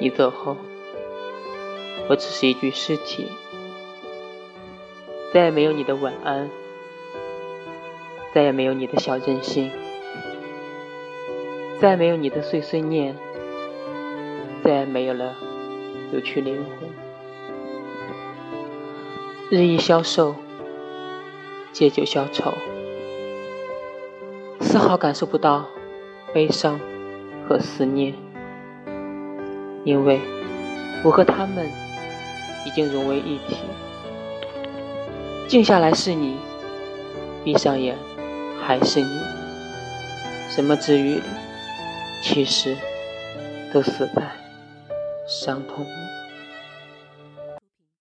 你走后，我只是一具尸体，再也没有你的晚安，再也没有你的小任性，再也没有你的碎碎念，再也没有了有趣灵魂。日益消瘦，借酒消愁，丝毫感受不到悲伤和思念。因为我和他们已经融为一体，静下来是你，闭上眼还是你，什么治愈，其实都死在伤痛里。